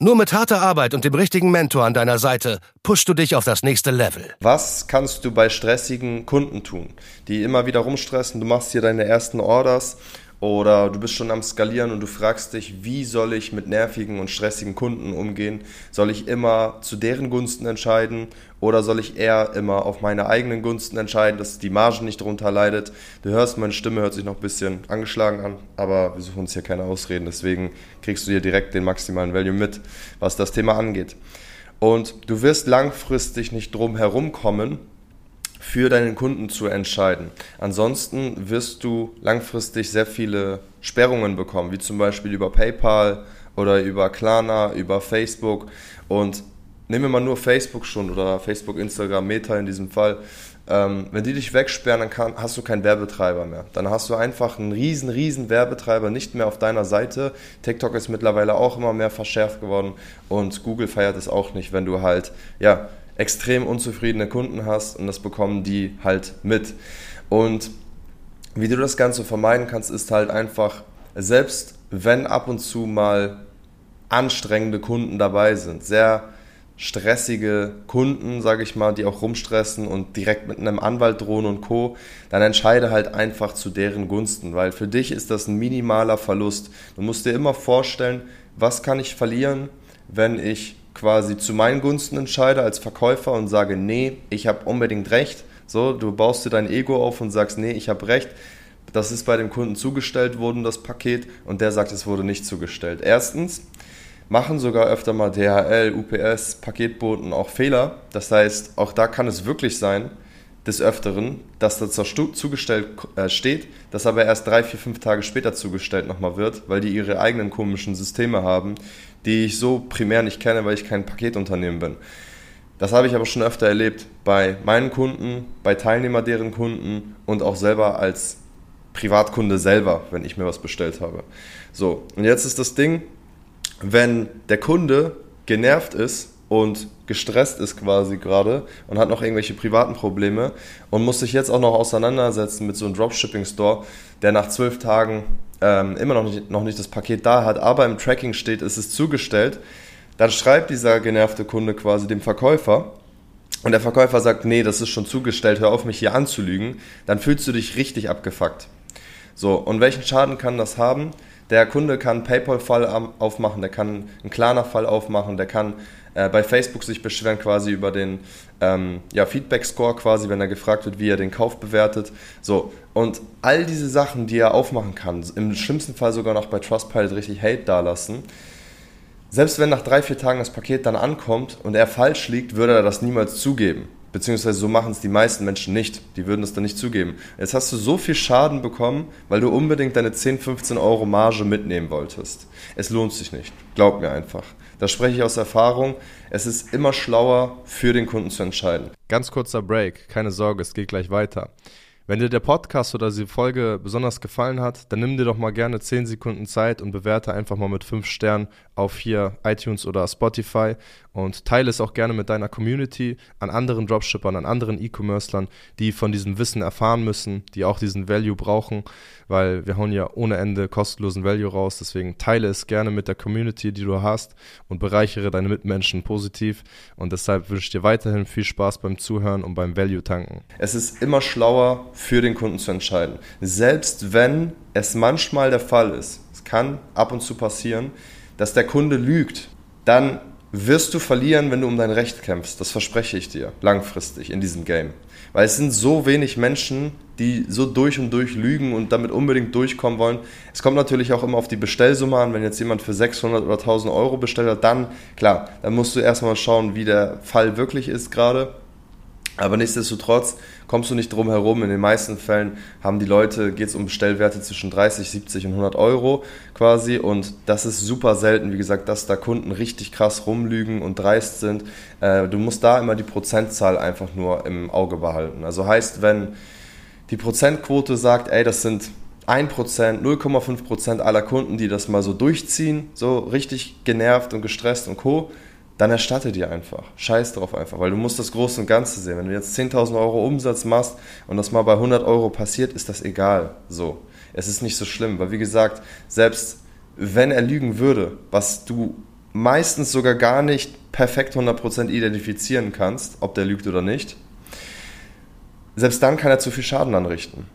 Nur mit harter Arbeit und dem richtigen Mentor an deiner Seite pushst du dich auf das nächste Level. Was kannst du bei stressigen Kunden tun, die immer wieder rumstressen? Du machst hier deine ersten Orders oder du bist schon am Skalieren und du fragst dich, wie soll ich mit nervigen und stressigen Kunden umgehen? Soll ich immer zu deren Gunsten entscheiden oder soll ich eher immer auf meine eigenen Gunsten entscheiden, dass die Marge nicht darunter leidet? Du hörst, meine Stimme hört sich noch ein bisschen angeschlagen an, aber wir suchen uns hier keine Ausreden, deswegen kriegst du hier direkt den maximalen Value mit, was das Thema angeht. Und du wirst langfristig nicht drum herum kommen, für deinen Kunden zu entscheiden. Ansonsten wirst du langfristig sehr viele Sperrungen bekommen, wie zum Beispiel über PayPal oder über Klarna, über Facebook. Und nehmen wir mal nur Facebook schon oder Facebook, Instagram, Meta in diesem Fall. Ähm, wenn die dich wegsperren, dann kann, hast du keinen Werbetreiber mehr. Dann hast du einfach einen riesen, riesen Werbetreiber nicht mehr auf deiner Seite. TikTok ist mittlerweile auch immer mehr verschärft geworden und Google feiert es auch nicht, wenn du halt, ja, extrem unzufriedene Kunden hast und das bekommen die halt mit. Und wie du das Ganze vermeiden kannst, ist halt einfach, selbst wenn ab und zu mal anstrengende Kunden dabei sind, sehr stressige Kunden, sage ich mal, die auch rumstressen und direkt mit einem Anwalt drohen und Co., dann entscheide halt einfach zu deren Gunsten, weil für dich ist das ein minimaler Verlust. Du musst dir immer vorstellen, was kann ich verlieren, wenn ich quasi zu meinen Gunsten entscheide als Verkäufer und sage, nee, ich habe unbedingt recht. So, du baust dir dein Ego auf und sagst, nee, ich habe recht. Das ist bei dem Kunden zugestellt worden, das Paket, und der sagt, es wurde nicht zugestellt. Erstens machen sogar öfter mal DHL, UPS, Paketboten auch Fehler. Das heißt, auch da kann es wirklich sein, des Öfteren, dass das zugestellt äh, steht, das aber erst drei, vier, fünf Tage später zugestellt nochmal wird, weil die ihre eigenen komischen Systeme haben, die ich so primär nicht kenne, weil ich kein Paketunternehmen bin. Das habe ich aber schon öfter erlebt bei meinen Kunden, bei Teilnehmer deren Kunden und auch selber als Privatkunde selber, wenn ich mir was bestellt habe. So, und jetzt ist das Ding, wenn der Kunde genervt ist und gestresst ist quasi gerade und hat noch irgendwelche privaten Probleme und muss sich jetzt auch noch auseinandersetzen mit so einem Dropshipping-Store, der nach zwölf Tagen ähm, immer noch nicht, noch nicht das Paket da hat, aber im Tracking steht, es ist zugestellt, dann schreibt dieser genervte Kunde quasi dem Verkäufer und der Verkäufer sagt, nee, das ist schon zugestellt, hör auf mich hier anzulügen, dann fühlst du dich richtig abgefuckt. So, und welchen Schaden kann das haben? Der Kunde kann einen PayPal-Fall aufmachen, der kann einen Klarna-Fall aufmachen, der kann äh, bei Facebook sich beschweren quasi über den ähm, ja, Feedback-Score quasi, wenn er gefragt wird, wie er den Kauf bewertet. So, und all diese Sachen, die er aufmachen kann, im schlimmsten Fall sogar noch bei Trustpilot richtig Hate dalassen, selbst wenn nach drei, vier Tagen das Paket dann ankommt und er falsch liegt, würde er das niemals zugeben. Beziehungsweise so machen es die meisten Menschen nicht. Die würden es dann nicht zugeben. Jetzt hast du so viel Schaden bekommen, weil du unbedingt deine 10, 15 Euro Marge mitnehmen wolltest. Es lohnt sich nicht. Glaub mir einfach. Da spreche ich aus Erfahrung. Es ist immer schlauer, für den Kunden zu entscheiden. Ganz kurzer Break. Keine Sorge, es geht gleich weiter. Wenn dir der Podcast oder die Folge besonders gefallen hat, dann nimm dir doch mal gerne 10 Sekunden Zeit und bewerte einfach mal mit 5 Sternen auf hier iTunes oder Spotify und teile es auch gerne mit deiner Community, an anderen Dropshippern, an anderen E-Commercern, die von diesem Wissen erfahren müssen, die auch diesen Value brauchen, weil wir hauen ja ohne Ende kostenlosen Value raus. Deswegen teile es gerne mit der Community, die du hast und bereichere deine Mitmenschen positiv. Und deshalb wünsche ich dir weiterhin viel Spaß beim Zuhören und beim Value tanken. Es ist immer schlauer, für den Kunden zu entscheiden. Selbst wenn es manchmal der Fall ist, es kann ab und zu passieren, dass der Kunde lügt, dann wirst du verlieren, wenn du um dein Recht kämpfst. Das verspreche ich dir, langfristig in diesem Game. Weil es sind so wenig Menschen, die so durch und durch lügen und damit unbedingt durchkommen wollen. Es kommt natürlich auch immer auf die Bestellsumme an. Wenn jetzt jemand für 600 oder 1000 Euro bestellt hat, dann, klar, dann musst du erstmal schauen, wie der Fall wirklich ist gerade. Aber nichtsdestotrotz kommst du nicht drum herum. In den meisten Fällen haben die Leute, geht es um Bestellwerte zwischen 30, 70 und 100 Euro quasi. Und das ist super selten, wie gesagt, dass da Kunden richtig krass rumlügen und dreist sind. Äh, du musst da immer die Prozentzahl einfach nur im Auge behalten. Also heißt, wenn die Prozentquote sagt, ey, das sind 1%, 0,5% aller Kunden, die das mal so durchziehen, so richtig genervt und gestresst und co., dann erstatte dir einfach. Scheiß drauf einfach, weil du musst das Große und Ganze sehen. Wenn du jetzt 10.000 Euro Umsatz machst und das mal bei 100 Euro passiert, ist das egal. So. Es ist nicht so schlimm, weil wie gesagt, selbst wenn er lügen würde, was du meistens sogar gar nicht perfekt 100% identifizieren kannst, ob der lügt oder nicht, selbst dann kann er zu viel Schaden anrichten.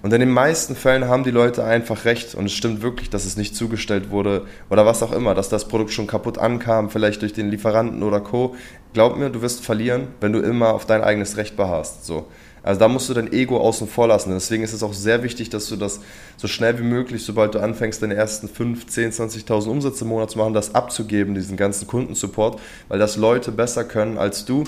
Und in den meisten Fällen haben die Leute einfach recht und es stimmt wirklich, dass es nicht zugestellt wurde oder was auch immer, dass das Produkt schon kaputt ankam, vielleicht durch den Lieferanten oder Co. Glaub mir, du wirst verlieren, wenn du immer auf dein eigenes Recht beharrst. So. Also da musst du dein Ego außen vor lassen. Deswegen ist es auch sehr wichtig, dass du das so schnell wie möglich, sobald du anfängst, deine ersten 5, 10, 20.000 Umsätze im Monat zu machen, das abzugeben, diesen ganzen Kundensupport, weil das Leute besser können als du,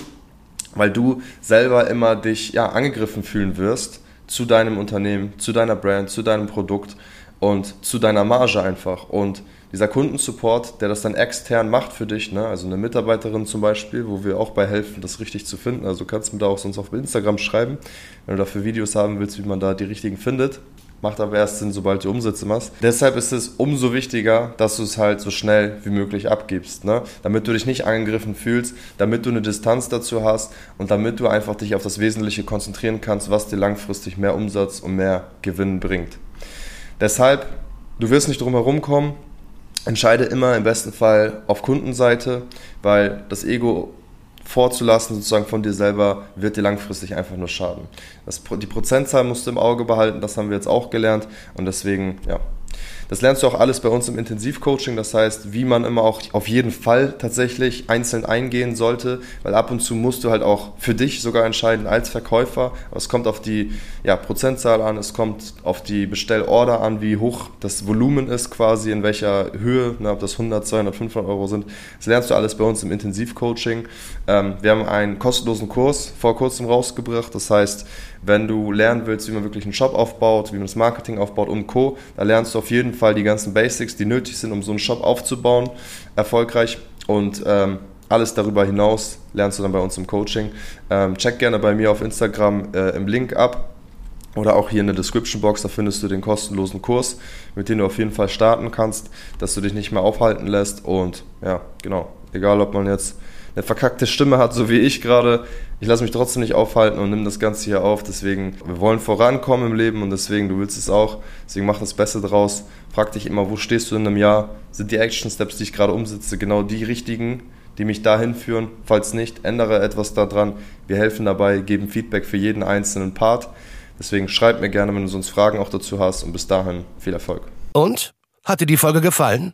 weil du selber immer dich ja, angegriffen fühlen wirst zu deinem Unternehmen, zu deiner Brand, zu deinem Produkt und zu deiner Marge einfach. Und dieser Kundensupport, der das dann extern macht für dich, ne? also eine Mitarbeiterin zum Beispiel, wo wir auch bei helfen, das richtig zu finden. Also du kannst mir da auch sonst auf Instagram schreiben, wenn du dafür Videos haben willst, wie man da die richtigen findet macht aber erst Sinn, sobald du Umsätze machst. Deshalb ist es umso wichtiger, dass du es halt so schnell wie möglich abgibst, ne? damit du dich nicht angegriffen fühlst, damit du eine Distanz dazu hast und damit du einfach dich auf das Wesentliche konzentrieren kannst, was dir langfristig mehr Umsatz und mehr Gewinn bringt. Deshalb, du wirst nicht drum herum kommen, entscheide immer im besten Fall auf Kundenseite, weil das Ego vorzulassen, sozusagen von dir selber, wird dir langfristig einfach nur schaden. Das, die Prozentzahl musst du im Auge behalten, das haben wir jetzt auch gelernt und deswegen, ja, das lernst du auch alles bei uns im Intensivcoaching. Das heißt, wie man immer auch auf jeden Fall tatsächlich einzeln eingehen sollte, weil ab und zu musst du halt auch für dich sogar entscheiden als Verkäufer. Aber es kommt auf die ja, Prozentzahl an, es kommt auf die Bestellorder an, wie hoch das Volumen ist quasi, in welcher Höhe, ne, ob das 100, 200, 500 Euro sind. Das lernst du alles bei uns im Intensivcoaching. Ähm, wir haben einen kostenlosen Kurs vor kurzem rausgebracht. Das heißt, wenn du lernen willst, wie man wirklich einen Shop aufbaut, wie man das Marketing aufbaut und Co., da lernst du auf jeden Fall die ganzen Basics, die nötig sind, um so einen Shop aufzubauen, erfolgreich. Und ähm, alles darüber hinaus lernst du dann bei uns im Coaching. Ähm, check gerne bei mir auf Instagram äh, im Link ab oder auch hier in der Description Box, da findest du den kostenlosen Kurs, mit dem du auf jeden Fall starten kannst, dass du dich nicht mehr aufhalten lässt. Und ja, genau, egal ob man jetzt eine verkackte Stimme hat, so wie ich gerade. Ich lasse mich trotzdem nicht aufhalten und nehme das Ganze hier auf. Deswegen, wir wollen vorankommen im Leben und deswegen, du willst es auch. Deswegen mach das Beste draus. Frag dich immer, wo stehst du in einem Jahr? Sind die Action Steps, die ich gerade umsetze, genau die richtigen, die mich dahin führen? Falls nicht, ändere etwas daran. Wir helfen dabei, geben Feedback für jeden einzelnen Part. Deswegen schreib mir gerne, wenn du sonst Fragen auch dazu hast und bis dahin viel Erfolg. Und? Hat dir die Folge gefallen?